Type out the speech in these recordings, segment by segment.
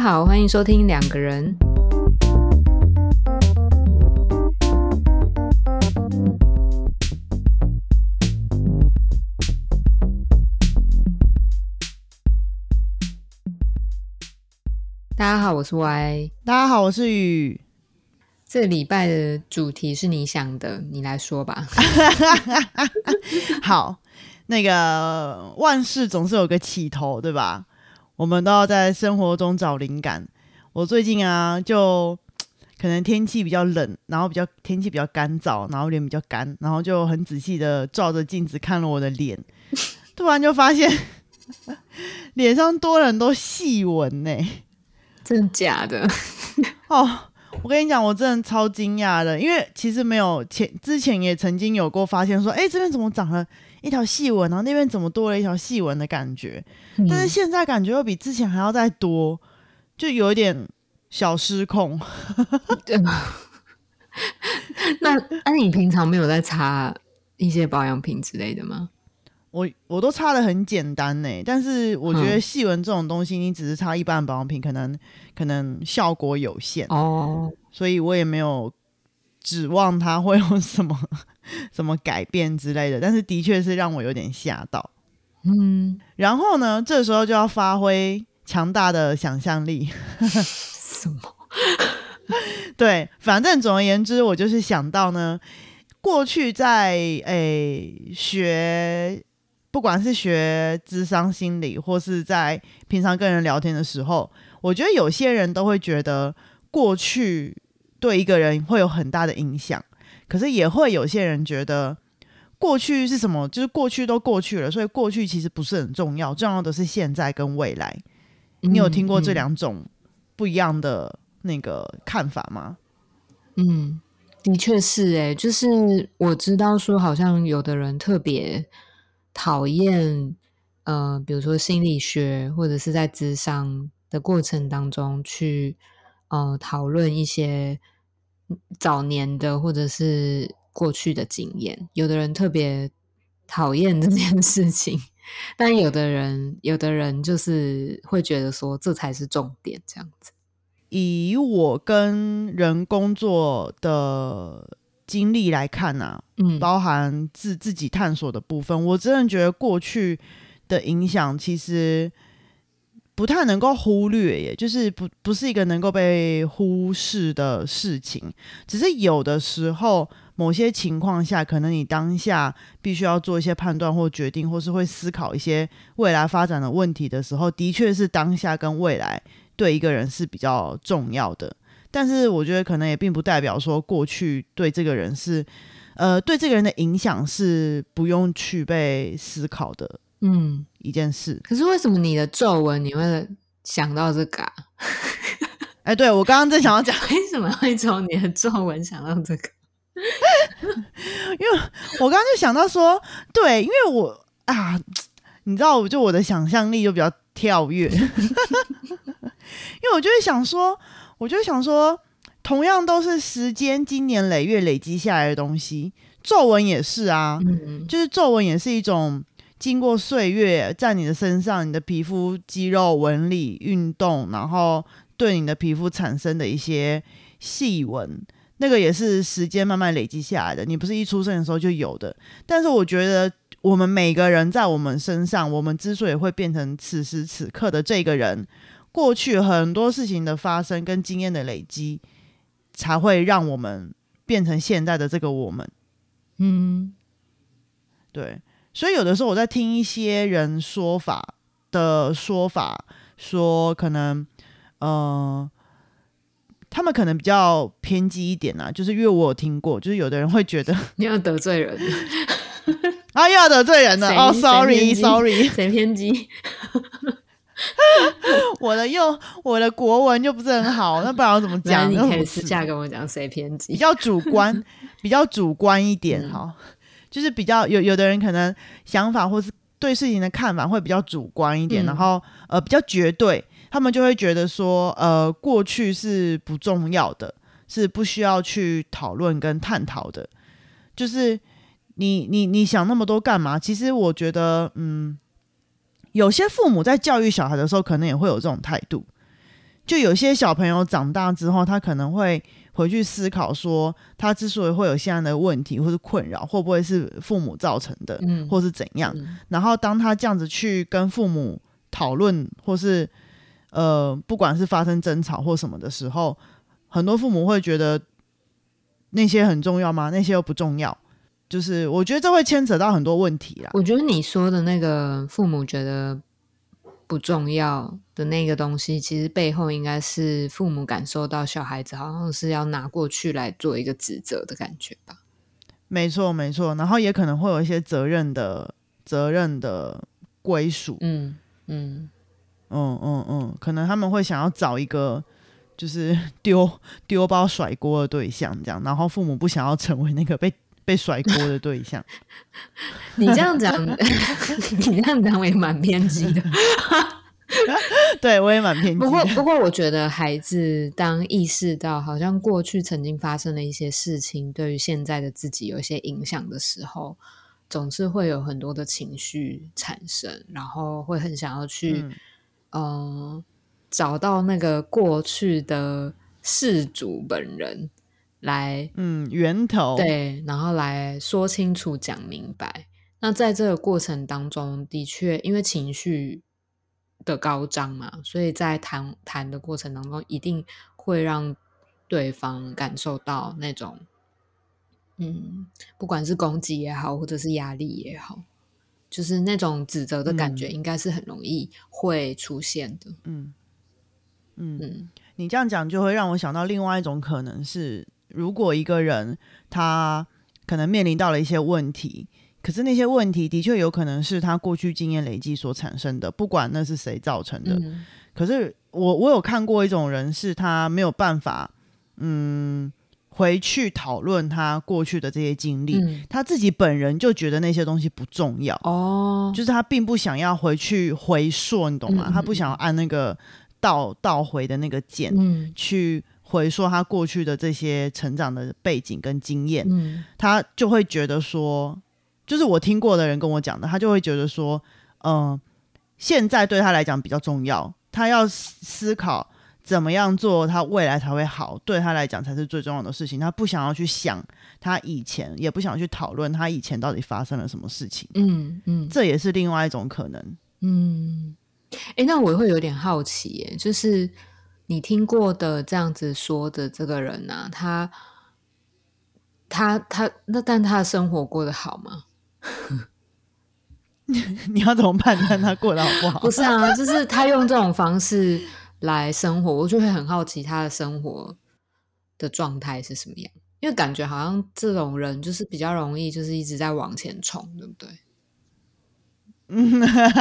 家好，欢迎收听两个人。大家好，我是 Y。大家好，我是雨。这礼拜的主题是你想的，你来说吧。好，那个万事总是有个起头，对吧？我们都要在生活中找灵感。我最近啊，就 可能天气比较冷，然后比较天气比较干燥，然后脸比较干，然后就很仔细的照着镜子看了我的脸，突然就发现 脸上多了很多细纹呢。真的假的？哦，我跟你讲，我真的超惊讶的，因为其实没有前之前也曾经有过发现说，哎，这边怎么长了一条细纹，然后那边怎么多了一条细纹的感觉，但是现在感觉又比之前还要再多，就有一点小失控。那那你平常没有在擦一些保养品之类的吗？我我都擦的很简单呢，但是我觉得细纹这种东西，你只是擦一般的保养品，可能可能效果有限哦，所以我也没有指望他会有什么 什么改变之类的。但是的确是让我有点吓到，嗯。然后呢，这时候就要发挥强大的想象力。什么？对，反正总而言之，我就是想到呢，过去在诶学。不管是学智商心理，或是在平常跟人聊天的时候，我觉得有些人都会觉得过去对一个人会有很大的影响，可是也会有些人觉得过去是什么，就是过去都过去了，所以过去其实不是很重要，重要的是现在跟未来。你有听过这两种不一样的那个看法吗？嗯，的确是，诶，就是我知道说，好像有的人特别。讨厌，呃，比如说心理学或者是在智商的过程当中去，呃，讨论一些早年的或者是过去的经验。有的人特别讨厌这件事情，但有的人，有的人就是会觉得说这才是重点，这样子。以我跟人工作的。经历来看呐，嗯，包含自自己探索的部分，我真的觉得过去的影响其实不太能够忽略，耶，就是不不是一个能够被忽视的事情。只是有的时候，某些情况下，可能你当下必须要做一些判断或决定，或是会思考一些未来发展的问题的时候，的确是当下跟未来对一个人是比较重要的。但是我觉得可能也并不代表说过去对这个人是，呃，对这个人的影响是不用去被思考的，嗯，一件事。可是为什么你的皱纹你会想到这个？哎，对我刚刚正想要讲，为什么会从你的皱纹想到这个？因为我刚刚就想到说，对，因为我啊，你知道，就我的想象力就比较跳跃，因为我就会想说。我就想说，同样都是时间经年累月累积下来的东西，皱纹也是啊，就是皱纹也是一种经过岁月在你的身上，你的皮肤肌肉纹理运动，然后对你的皮肤产生的一些细纹，那个也是时间慢慢累积下来的。你不是一出生的时候就有的，但是我觉得我们每个人在我们身上，我们之所以会变成此时此刻的这个人。过去很多事情的发生跟经验的累积，才会让我们变成现在的这个我们。嗯，对。所以有的时候我在听一些人说法的说法，说可能，呃，他们可能比较偏激一点啊。就是因为我有听过，就是有的人会觉得你要得罪人 啊，又要得罪人了。哦，sorry，sorry，谁偏激？我的又我的国文就不是很好，那不然我怎么讲？你可以私下跟我讲谁偏激，比较主观，比较主观一点哈，就是比较有有的人可能想法或是对事情的看法会比较主观一点，然后呃比较绝对，他们就会觉得说呃过去是不重要的，是不需要去讨论跟探讨的，就是你你你想那么多干嘛？其实我觉得嗯。有些父母在教育小孩的时候，可能也会有这种态度，就有些小朋友长大之后，他可能会回去思考说，他之所以会有现在的问题或是困扰，会不会是父母造成的，嗯或是怎样？嗯然后当他这样子去跟父母讨论，或是呃，不管是发生争吵或什么的时候，很多父母会觉得那些很重要吗？那些又不重要。就是我觉得这会牵扯到很多问题啦。我觉得你说的那个父母觉得不重要的那个东西，其实背后应该是父母感受到小孩子好像是要拿过去来做一个指责的感觉吧。没错，没错。然后也可能会有一些责任的责任的归属。嗯嗯嗯嗯嗯，可能他们会想要找一个就是 丢丢包甩锅的对象，这样，然后父母不想要成为那个被被甩锅的对象。你这样讲，你这样讲我也蛮偏激的。对我也蛮偏激不过，不过，我觉得孩子当意识到好像过去曾经发生的一些事情，对于现在的自己有一些影响的时候，总是会有很多的情绪产生，然后会很想要去，嗯呃，找到那个过去的事主本人来嗯，源头对，然后来说清楚、讲明白。那在这个过程当中，的确因为情绪的高涨嘛，所以在谈谈的过程当中，一定会让对方感受到那种，嗯，不管是攻击也好，或者是压力也好，就是那种指责的感觉，嗯应该是很容易会出现的。嗯嗯，嗯你这样讲就会让我想到另外一种可能是，如果一个人他可能面临到了一些问题，可是那些问题的确有可能是他过去经验累积所产生的，不管那是谁造成的。嗯。可是我我有看过一种人，是他没有办法，嗯，回去讨论他过去的这些经历，嗯，他自己本人就觉得那些东西不重要，哦，就是他并不想要回去回溯，你懂吗？他不想要按那个倒倒回的那个键、嗯。去回溯他过去的这些成长的背景跟经验，嗯他就会觉得说，就是我听过的人跟我讲的，他就会觉得说，嗯、现在对他来讲比较重要，他要思思考怎么样做，他未来才会好，对他来讲才是最重要的事情。他不想要去想他以前，也不想去讨论他以前到底发生了什么事情，嗯嗯，这也是另外一种可能。嗯，诶，那我会有点好奇耶，就是你听过的这样子说的这个人啊，他他他那但他的生活过得好吗？你要怎么判断他过得好不好？不是啊，就是他用这种方式来生活，我就会很好奇他的生活的状态是什么样，因为感觉好像这种人就是比较容易就是一直在往前冲，对不对？嗯，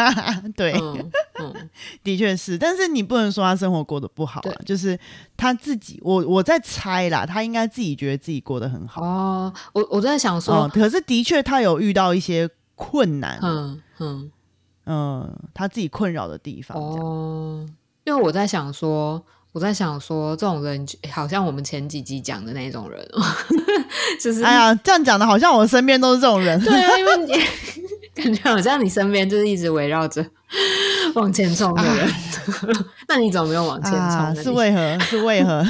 对，嗯嗯 的确是，但是你不能说他生活过得不好啊，就是他自己，我我在猜啦，他应该自己觉得自己过得很好。哦，我我在想哦、说，可是的确他有遇到一些困难，嗯、嗯嗯。他自己困扰的地方。哦，因为我在想说，我在想说，这种人好像我们前几集讲的那种人哦，就是哎呀，这样讲的好像我身边都是这种人。对啊，因为你感觉好像你身边就是一直围绕着往前冲的人，那你怎么没有往前冲啊，呢？是为何？是为何？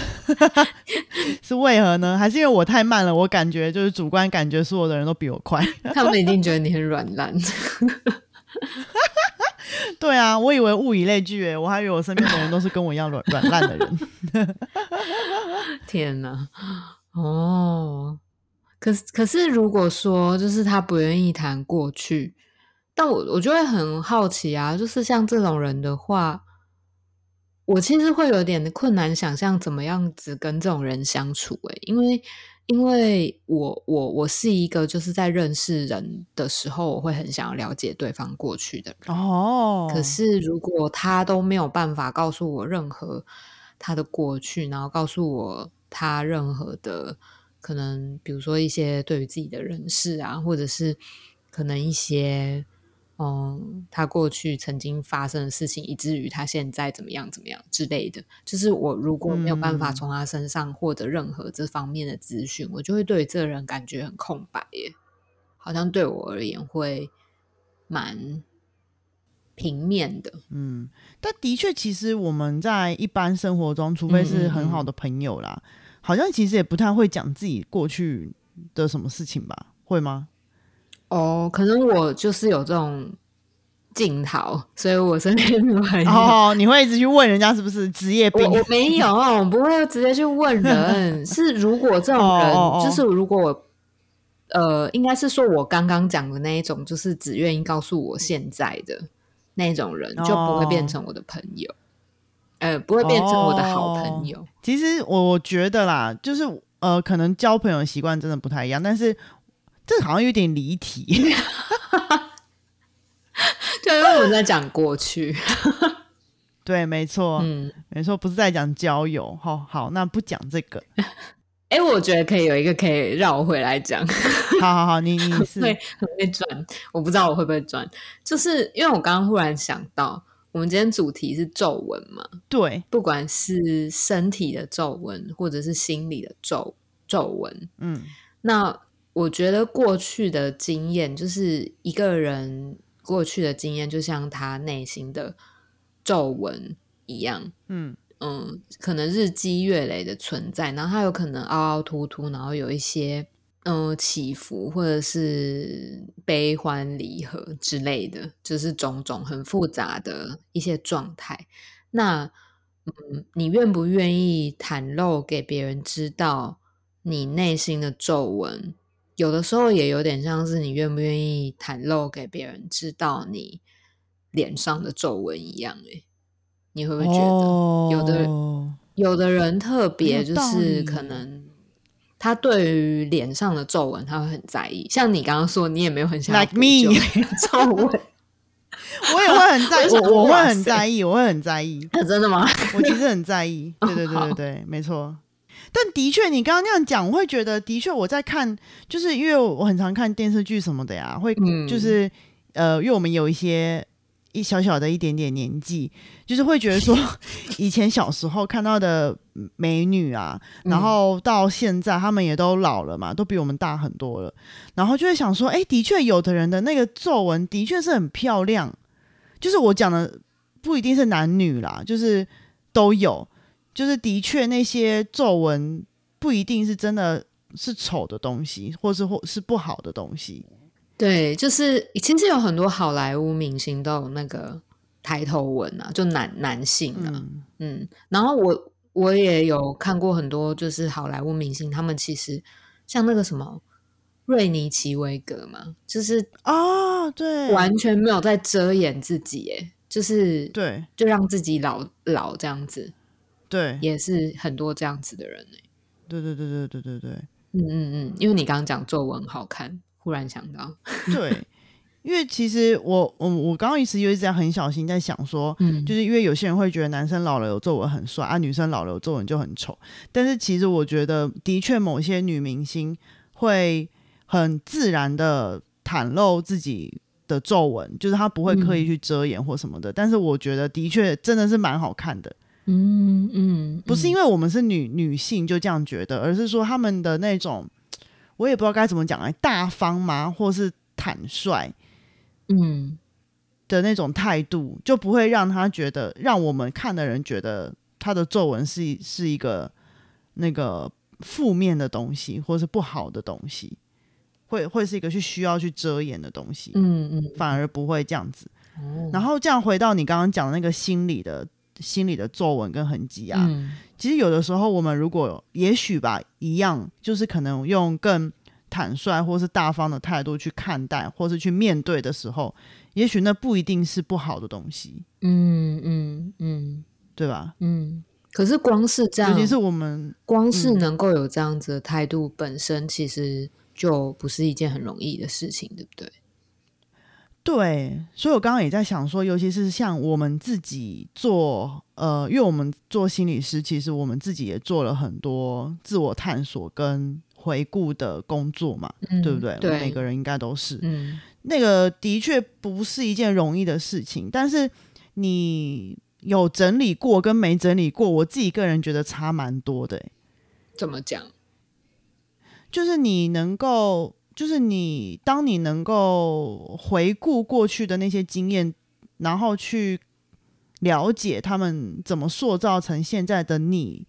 是为何呢？还是因为我太慢了？我感觉就是主观感觉，所有的人都比我快。他们一定觉得你很软烂。对啊，我以为物以类聚，诶，我还以为我身边的人都是跟我一样软软烂的人。天哪，哦，可是可是，如果说就是他不愿意谈过去，但我我就会很好奇啊，就是像这种人的话，我其实会有点困难想象怎么样子跟这种人相处、欸，因为因为我我我是一个就是在认识人的时候，我会很想要了解对方过去的人。哦，可是如果他都没有办法告诉我任何他的过去，然后告诉我他任何的可能，比如说一些对于自己的人事啊，或者是可能一些嗯他过去曾经发生的事情，以至于他现在怎么样怎么样之类的，就是我如果没有办法嗯从他身上获得任何这方面的资讯，我就会对这个人感觉很空白耶，好像对我而言会蛮。平面的。嗯，但的确，其实我们在一般生活中，除非是很嗯好的朋友啦，好像其实也不太会讲自己过去的什么事情吧？会吗？哦，可能我就是有这种镜头，所以我身边的朋友。哦，你会一直去问人家是不是职业病？我我没有，我不会直接去问人。是如果这种人，哦哦哦就是如果我，呃，应该是说我刚刚讲的那一种，就是只愿意告诉我现在的那种人，就不会变成我的朋友，呃，不会变成我的好朋友。其实我我觉得啦，就是呃，可能交朋友的习惯真的不太一样，但是这好像有点离题。对，因为我们在讲过去，对，没错，嗯，没错，不是在讲交友。好好，那不讲这个。哎，我觉得可以有一个可以绕回来讲。好好好，你你是会很会转，我不知道我会不会转，就是因为我刚刚忽然想到，我们今天主题是皱纹嘛，对，不管是身体的皱纹，或者是心理的皱皱纹，嗯。那我觉得过去的经验，就是一个人过去的经验，就像他内心的皱纹一样，嗯。嗯，可能日积月累的存在，然后他有可能凹凹凸凸，然后有一些嗯、呃起伏，或者是悲欢离合之类的，就是种种很复杂的一些状态。那嗯，你愿不愿意袒露给别人知道你内心的皱纹？有的时候也有点像是你愿不愿意袒露给别人知道你脸上的皱纹一样、欸，你会不会觉得？哦，有的有的人特别就是可能他对于脸上的皱纹他会很在意，像你刚刚说，你也没有很想要 Like 补 皱纹，我也会很 在意，我会很在意，我会很在意。啊真的吗？我其实很在意，对对对好对对，没错。但的确，你刚刚那样讲，我会觉得，的确我在看，就是因为我很常看电视剧什么的呀，会嗯就是、呃，因为我们有一些一小小的一点点年纪，就是会觉得说，以前小时候看到的美女啊，然嗯后到现在他们也都老了嘛，都比我们大很多了，然后就会想说，哎，的确有的人的那个皱纹的确是很漂亮，就是我讲的不一定是男女啦，就是都有，就是的确那些皱纹不一定是真的是丑的东西，或是或是不好的东西。对，就是其实有很多好莱坞明星都有那个抬头纹啊，就男男性啊，嗯。嗯，然后我我也有看过很多，就是好莱坞明星，他们其实像那个什么瑞尼奇维格嘛，就是啊，对，完全没有在遮掩自己，耶，就是对。就让自己老老这样子，对。也是很多这样子的人哎，对对对对对对对。嗯嗯嗯，因为你刚刚讲皱纹好看，忽然想到，对，因为其实我我我刚刚一直有一直在很小心在想说，嗯，就是因为有些人会觉得男生老了有皱纹很帅啊，女生老了有皱纹就很丑。但是其实我觉得，的确某些女明星会很自然的袒露自己的皱纹，就是她不会刻意去遮掩或什么的。但是我觉得的确真的是蛮好看的，嗯嗯，不是因为为我们是女女性就这样觉得，而是说他们的那种，我也不知道该怎么讲哎，大方吗，或是坦率。嗯的那种态度，就不会让他觉得，让我们看的人觉得他的皱纹是是一个那个负面的东西，或是不好的东西，会会是一个去需要去遮掩的东西，嗯嗯，反而不会这样子。哦然后这样回到你刚刚讲的那个心理的心里的皱纹跟痕迹啊，嗯。其实有的时候我们如果也许吧，一样就是可能用更坦率或是大方的态度去看待，或是去面对的时候，也许那不一定是不好的东西，嗯嗯嗯。对吧？嗯，可是光是这样，尤其是我们光是嗯。能够有这样子的态度，本身其实就不是一件很容易的事情，对不对？对，所以我刚刚也在想说，尤其是像我们自己做，呃，因为我们做心理师，其实我们自己也做了很多自我探索跟回顾的工作嘛，对不对？嗯对，每个人应该都是。嗯那个的确不是一件容易的事情，但是你有整理过跟没整理过，我自己个人觉得差蛮多的欸、怎么讲？就是你能够，就是你当你能够回顾过去的那些经验，然后去了解他们怎么塑造成现在的你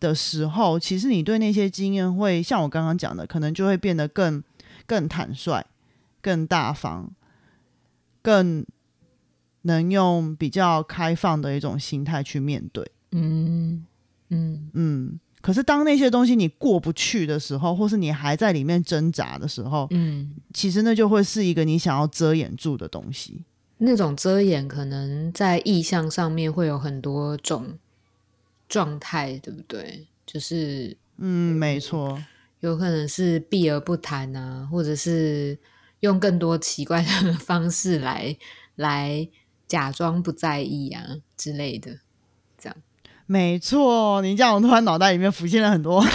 的时候，其实你对那些经验会像我刚刚讲的，可能就会变得更更坦率、更大方、更能用比较开放的一种心态去面对。嗯嗯嗯，可是当那些东西你过不去的时候，或是你还在里面挣扎的时候，嗯，其实那就会是一个你想要遮掩住的东西。那种遮掩可能在意象上面会有很多种状态，对不对？就是嗯，没错，有可能是避而不谈啊，或者是用更多奇怪的方式来来假装不在意啊之类的。没错。你这样，我突然脑袋里面浮现了很多。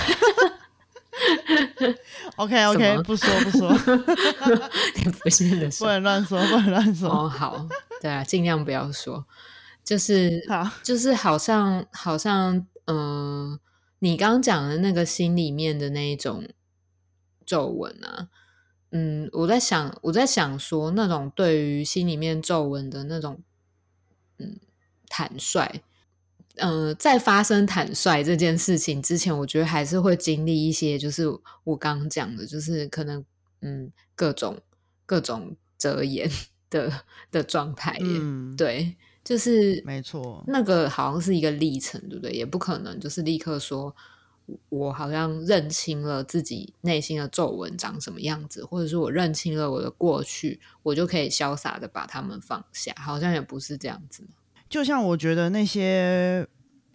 OK OK，不说不说，你不现的不能乱说，不能乱说。哦，好，对啊，尽量不要说，就是好，就是好像好像，嗯、你刚刚讲的那个心里面的那一种皱纹啊，嗯，我在想，我在想说，那种对于心里面皱纹的那种，嗯，坦率，呃，在发生坦率这件事情之前，我觉得还是会经历一些，就是我刚刚讲的，就是可能，嗯，各种各种遮掩的 的状态，嗯，对，就是没错，那个好像是一个历程，对不对？也不可能就是立刻说，我好像认清了自己内心的皱纹长什么样子，或者是我认清了我的过去，我就可以潇洒的把它们放下，好像也不是这样子。就像我觉得那些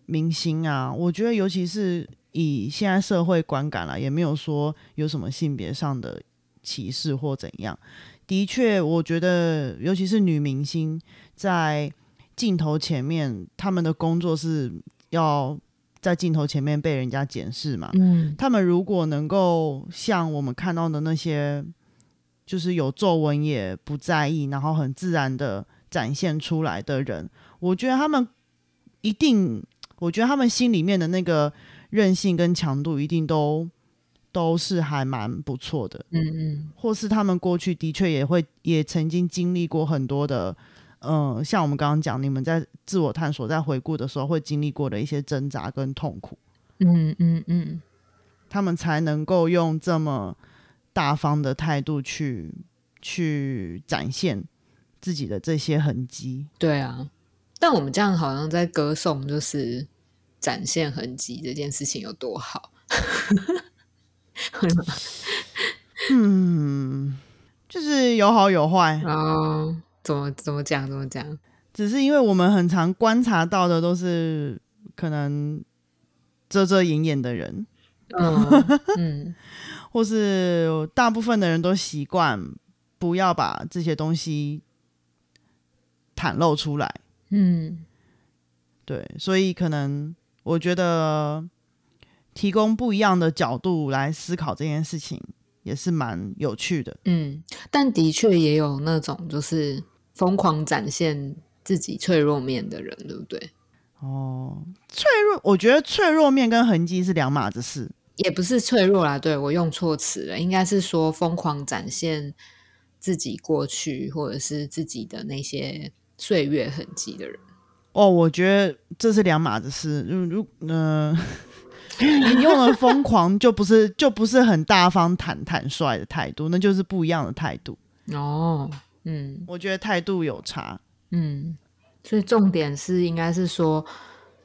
明星啊，我觉得尤其是以现在社会观感啦，也没有说有什么性别上的歧视或怎样。的确，我觉得尤其是女明星在镜头前面，他们的工作是要在镜头前面被人家检视嘛。嗯他们如果能够像我们看到的那些，就是有皱纹也不在意，然后很自然的展现出来的人，我觉得他们一定，我觉得他们心里面的那个韧性跟强度一定都都是还蛮不错的，嗯嗯。或是他们过去的确也会也曾经经历过很多的。嗯，像我们刚刚讲，你们在自我探索、在回顾的时候，会经历过的一些挣扎跟痛苦，嗯嗯嗯，他们才能够用这么大方的态度去去展现自己的这些痕迹。对啊。但我们这样好像在歌颂，就是展现痕迹这件事情有多好。嗯，就是有好有坏，哦，怎么怎么讲？怎么讲？只是因为我们很常观察到的都是可能遮遮掩掩的人，嗯 嗯或是大部分的人都习惯不要把这些东西袒露出来。嗯对，所以可能我觉得提供不一样的角度来思考这件事情，也是蛮有趣的。嗯，但的确也有那种就是疯狂展现自己脆弱面的人，对不对？哦，脆弱，我觉得脆弱面跟痕迹是两码子事。也不是脆弱啦，对我用错词了，应该是说疯狂展现自己过去或者是自己的那些岁月痕迹的人。哦，我觉得这是两码子事。如如嗯、你用了疯狂，就不是就不是很大方、坦坦率的态度，那就是不一样的态度。哦，嗯我觉得态度有差。嗯，所以重点是应该是说，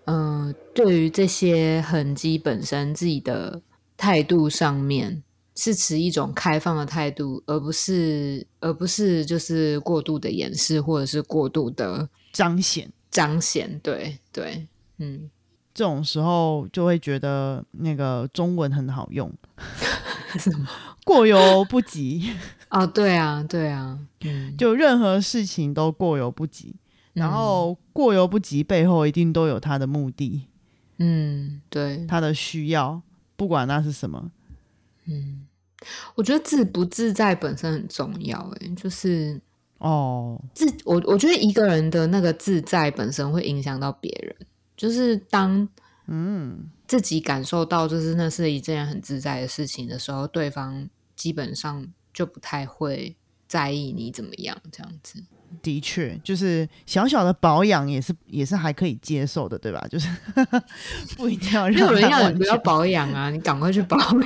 嗯、对于这些痕迹本身自己的态度上面是持一种开放的态度，而不是而不是就是过度的掩饰或者是过度的彰显彰显。对对，嗯，这种时候，就会觉得那个中文很好用，过犹不及。哦，对啊，对啊，嗯，就任何事情都过犹不及，然嗯后过犹不及背后一定都有他的目的，嗯，对，他的需要，不管那是什么。嗯，我觉得自不自在本身很重要，诶，就是哦，自我我觉得一个人的那个自在本身会影响到别人，就是当嗯，自己感受到就是那是一件很自在的事情的时候，对方基本上就不太会在意你怎么样这样子。的确，就是小小的保养也是也是还可以接受的，对吧？就是不一定要让人要你不要保养啊，你赶快去保养，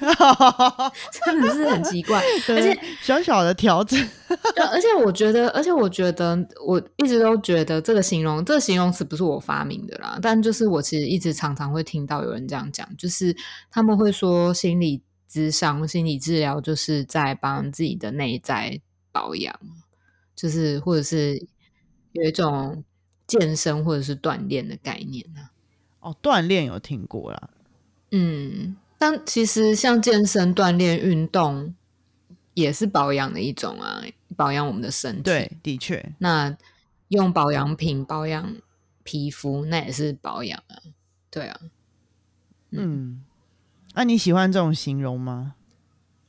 真的是很奇怪。而且小小的调整，而且我觉得，而且我觉得，我一直都觉得这个形容，这个形容词不是我发明的啦。但就是我其实一直常常会听到有人这样讲，就是他们会说心理咨商、心理治疗就是在帮自己的内在保养，就是或者是有一种健身或者是锻炼的概念啊。哦，锻炼有听过啦，嗯，但其实像健身、锻炼、运动也是保养的一种啊，保养我们的身体。对，的确，那用保养品保养皮肤，那也是保养啊。对啊，嗯，那、你喜欢这种形容吗？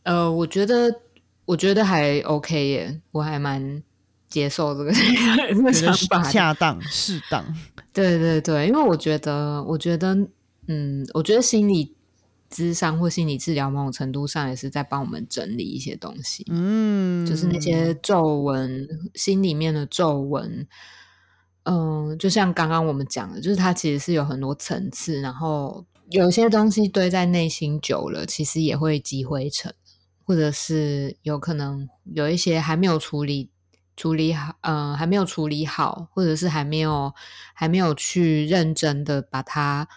呃，我觉得我觉得还 OK 耶，我还蛮接受这个 想法。恰当、适当，对对对，因为我觉得，我觉得，嗯，我觉得心理咨商或心理治疗，某种程度上也是在帮我们整理一些东西。嗯，就是那些皱纹，心里面的皱纹，嗯、就像刚刚我们讲的，就是它其实是有很多层次，然后有些东西堆在内心久了，其实也会积灰尘，或者是有可能有一些还没有处理。处理好，呃，还没有处理好，或者是还没有还没有去认真的把它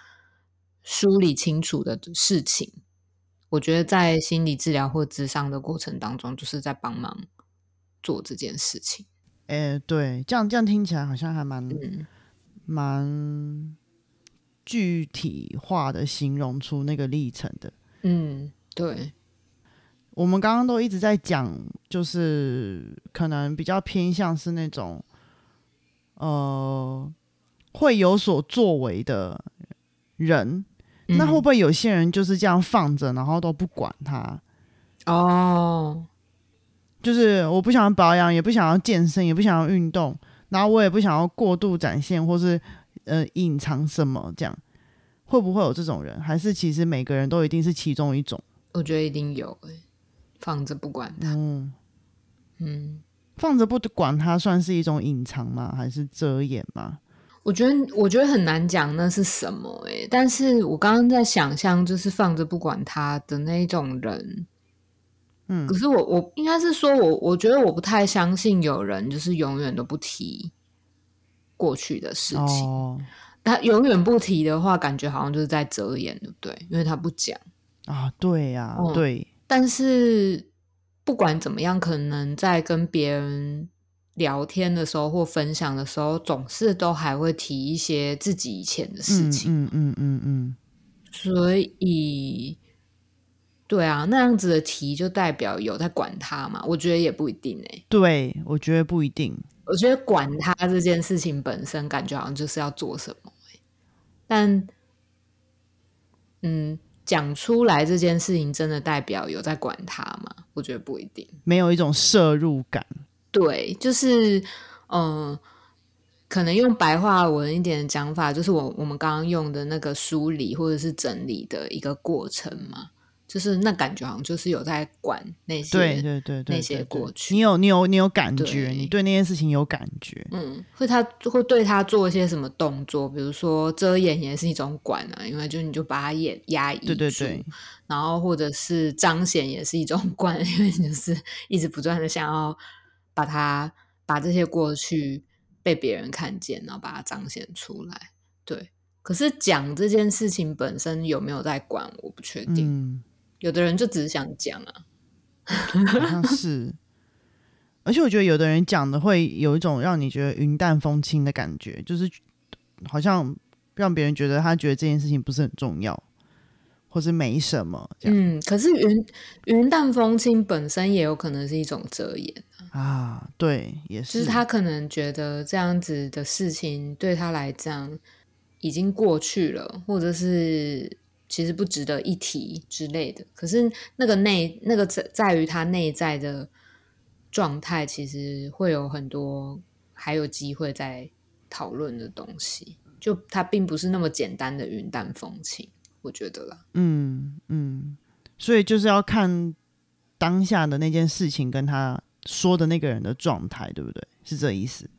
梳理清楚的事情，我觉得在心理治疗或智商的过程当中，就是在帮忙做这件事情。哎、对，这样这样听起来好像还蛮嗯蛮具体化的形容出那个历程的。嗯，对，我们刚刚都一直在讲，就是可能比较偏向是那种，呃，会有所作为的人。那会不嗯会有些人就是这样放着，然后都不管他？哦，就是我不想要保养，也不想要健身，也不想要运动，然后我也不想要过度展现或是呃隐藏什么，这样会不会有这种人？还是其实每个人都一定是其中一种？我觉得一定有诶、放着不管它。嗯，嗯，放着不管它算是一种隐藏吗？还是遮掩吗？我觉得我觉得很难讲那是什么诶、但是我刚刚在想象，就是放着不管他的那一种人。嗯可是我我应该是说我我觉得我不太相信有人就是永远都不提过去的事情。哦他永远不提的话，感觉好像就是在遮掩，对不对？因为他不讲。啊，对呀、嗯对，但是不管怎么样，可能在跟别人聊天的时候或分享的时候，总是都还会提一些自己以前的事情。嗯嗯嗯嗯所以，对啊，那样子的提就代表有在管他嘛？我觉得也不一定诶、对，我觉得不一定。我觉得管他这件事情本身，感觉好像就是要做什么、欸、但，嗯，讲出来这件事情，真的代表有在管他吗？我觉得不一定。没有一种摄入感。对，就是，嗯、可能用白话文一点的讲法，就是我我们刚刚用的那个梳理或者是整理的一个过程嘛，就是那感觉好像就是有在管那些，对对对对，那些过去你有你有你有感觉，对你对那件事情有感觉。嗯，会他会对他做一些什么动作，比如说遮掩也是一种管啊，因为就你就把他眼压抑住，对对对，然后或者是彰显也是一种 管，因为你就是一直不断的想要把他把这些过去被别人看见，然后把它彰显出来。对，可是讲这件事情本身有没有在管，我不确定。嗯，有的人就只是想讲啊，好像是。而且我觉得有的人讲的会有一种让你觉得云淡风轻的感觉，就是好像让别人觉得他觉得这件事情不是很重要，或是没什么这样、嗯，可是云云淡风轻本身也有可能是一种遮掩。啊。对，也是就是是他可能觉得这样子的事情对他来讲已经过去了，或者是其实不值得一提之类的。可是那个内那个在在于他内在的状态，其实会有很多还有机会在讨论的东西。就它并不是那么简单的云淡风轻，我觉得啦。嗯嗯，所以就是要看当下的那件事情跟他说的那个人的状态，对不对？是这意思。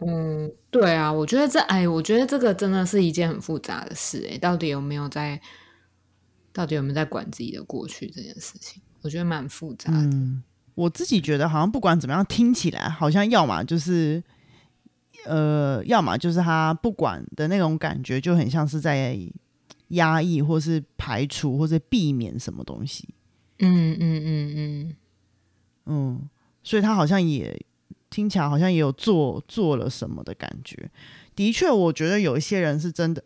嗯，对啊，我觉得这，哎，我觉得这个真的是一件很复杂的事，哎，到底有没有在，到底有没有在管自己的过去这件事情，我觉得蛮复杂的。嗯，我自己觉得好像不管怎么样，听起来好像要么就是，呃，要么就是他不管的那种感觉，就很像是在压抑，或是排除，或是避免什么东西。嗯嗯嗯嗯嗯，所以他好像也。听起来好像也有做做了什么的感觉。的确，我觉得有一些人是真的，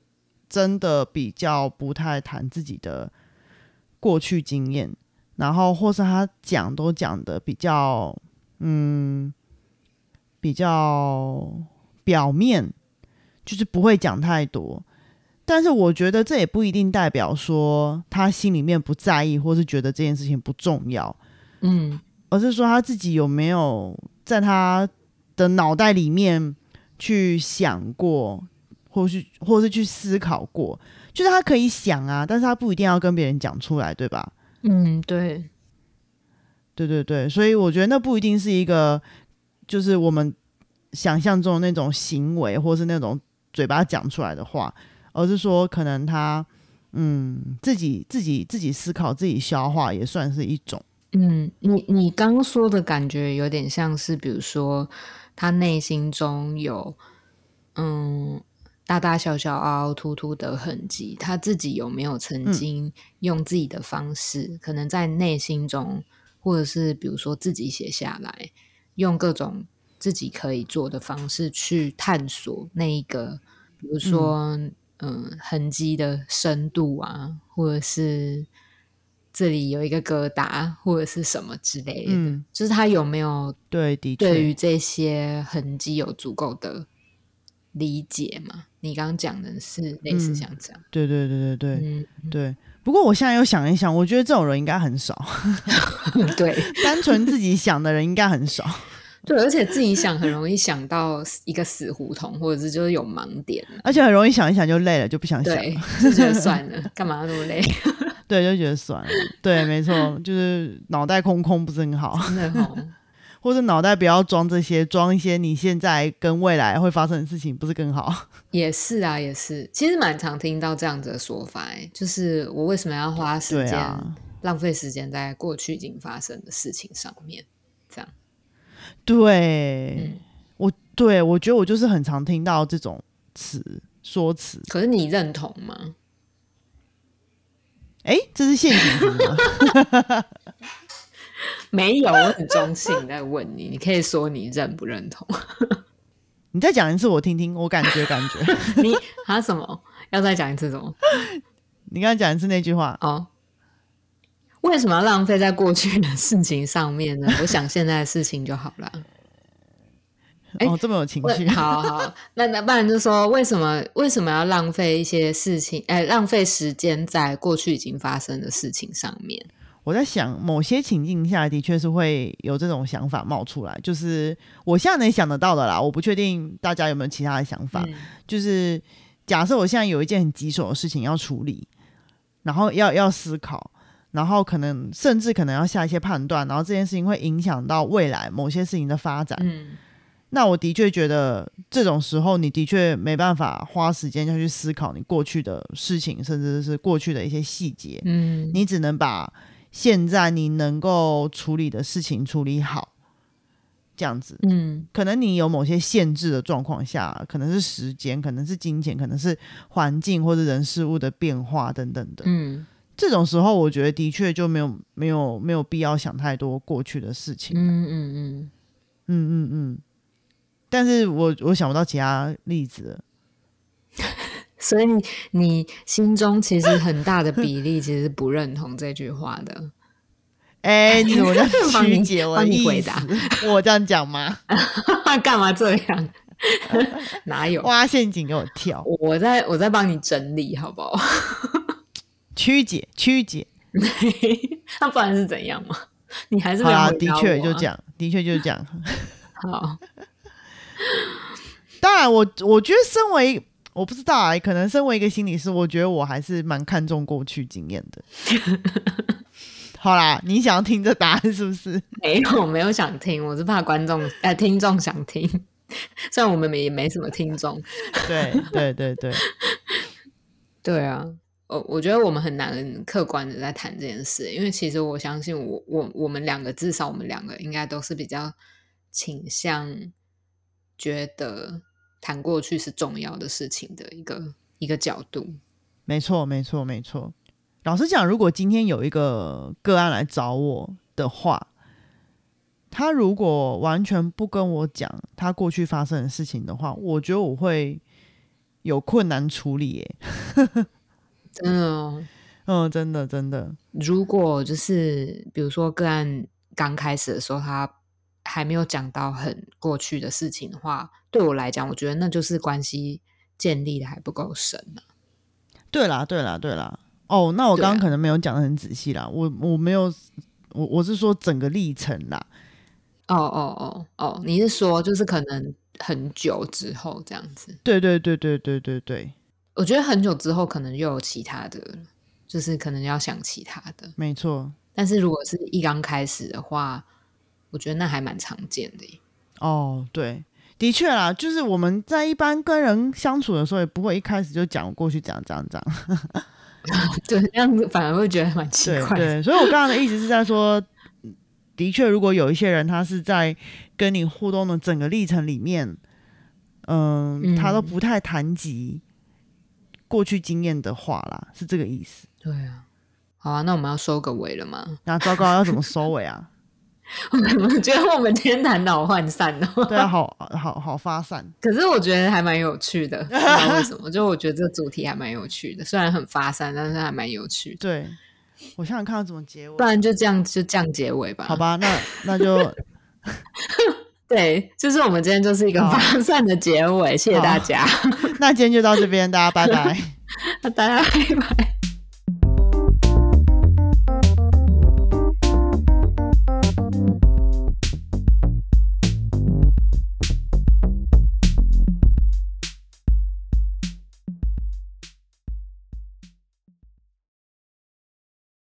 真的比较不太谈自己的过去经验，然后或是他讲都讲的比较，嗯，比较表面，就是不会讲太多。但是我觉得这也不一定代表说他心里面不在意，或是觉得这件事情不重要，嗯，而是说他自己有没有。在他的脑袋里面去想过，或是或是去思考过，就是他可以想啊，但是他不一定要跟别人讲出来，对吧？嗯，对，对对对，所以我觉得那不一定是一个，就是我们想象中的那种行为，或是那种嘴巴讲出来的话，而是说可能他嗯自己自己自己思考、自己消化，也算是一种。嗯，你你刚说的感觉有点像是，比如说他内心中有嗯大大小小凹凹凸凸的痕迹，他自己有没有曾经用自己的方式，可能在内心中，或者是比如说自己写下来，用各种自己可以做的方式去探索那一个，比如说嗯痕迹的深度啊，或者是。这里有一个疙瘩或者是什么之类的，就是他有没有对的对于这些痕迹有足够的理解嘛？你刚刚讲的是类似像这样，对对对对对对。不过我现在又想一想，我觉得这种人应该很少 对，单纯自己想的人应该很少，对，而且自己想很容易想到一个死胡同，或者是就是有盲点，而且很容易想一想就累了，就不想想，就觉得算了，干嘛那么累？对，就觉得算了。对，没错，就是脑袋空空不是很好，真的好。或者脑袋不要装这些，装一些你现在跟未来会发生的事情，不是更好？也是啊，也是。其实蛮常听到这样子的说法，哎，就是我为什么要花时间浪费时间在过去已经发生的事情上面？这样。对，我对我觉得我就是很常听到这种词说辞。可是你认同吗？哎，这是陷阱吗？没有，我很中性在问你，你可以说你认不认同？你再讲一次我听听，我感觉感觉。你啊什么？要再讲一次什么？你刚才讲一次那句话哦。为什么要浪费在过去的事情上面呢？我想现在的事情就好了。哦，这么有情绪，好好，那那不然就说，为什么为什么要浪费一些事情？哎，浪费时间在过去已经发生的事情上面？我在想，某些情境下的确是会有这种想法冒出来，就是我现在能想得到的啦。我不确定大家有没有其他的想法。就是假设我现在有一件很棘手的事情要处理，然后要要思考，然后可能甚至可能要下一些判断，然后这件事情会影响到未来某些事情的发展。嗯。那我的确觉得，这种时候你的确没办法花时间要去思考你过去的事情，甚至是过去的一些细节。嗯，你只能把现在你能够处理的事情处理好，这样子。嗯，可能你有某些限制的状况下，可能是时间，可能是金钱，可能是环境或者人事物的变化等等的。嗯，这种时候，我觉得的确就没有没有没有必要想太多过去的事情。嗯嗯嗯嗯嗯嗯。但是我我想不到其他例子，所以你你心中其实很大的比例其实不认同这句话的。哎，你怎么在曲解我的意思？我这样讲吗？干嘛这样？哪有挖陷阱给我跳？我在我在帮你整理，好不好？曲解曲解，那不然是怎样吗？你还是啊？的确就这样，的确就是这样。好。当然，我我觉得身为我不知道啊，可能身为一个心理师，我觉得我还是蛮看重过去经验的。好啦，你想要听这答案是不是？没有，没有想听，我是怕观众呃听众想听，虽然我们也没什么听众。对对对对，对啊，我我觉得我们很难客观的在谈这件事，因为其实我相信我我我们两个至少我们两个应该都是比较倾向觉得谈过去是重要的事情的一个一个角度。没错没错没错。老实讲，如果今天有一个个案来找我的话，他如果完全不跟我讲他过去发生的事情的话，我觉得我会有困难处理。耶，真的哦，嗯，真的真的。如果就是比如说个案刚开始的时候，他还没有讲到很过去的事情的话，对我来讲，我觉得那就是关系建立的还不够深呢。对啦，对啦，对啦。哦，那我刚刚可能没有讲的很仔细啦，我我没有，我我是说整个历程啦。哦哦哦哦，你是说就是可能很久之后这样子？对对对对对对对。我觉得很久之后可能又有其他的，就是可能要想其他的。没错。但是如果是一刚开始的话，我觉得那还蛮常见的。哦，对，的确啦，就是我们在一般跟人相处的时候，也不会一开始就讲过去讲这样这样。对，这样子反而会觉得蛮奇怪。对，所以我刚刚的意思是在说，的确，如果有一些人他是在跟你互动的整个历程里面，嗯，他都不太谈及过去经验的话啦，是这个意思。对啊，好啊，那我们要收个尾了吗？那糟糕，要怎么收尾啊？我觉得我们今天谈脑涣散哦，对啊，好好好发散。可是我觉得还蛮有趣的，不知道为什么？就我觉得这个主题还蛮有趣的，虽然很发散，但是还蛮有趣。对，我想想看怎么结尾，不然就这样就这样结尾吧。好吧，那那就对，就是我们今天就是一个发散的结尾，谢谢大家。那今天就到这边，大家拜拜，大家拜拜。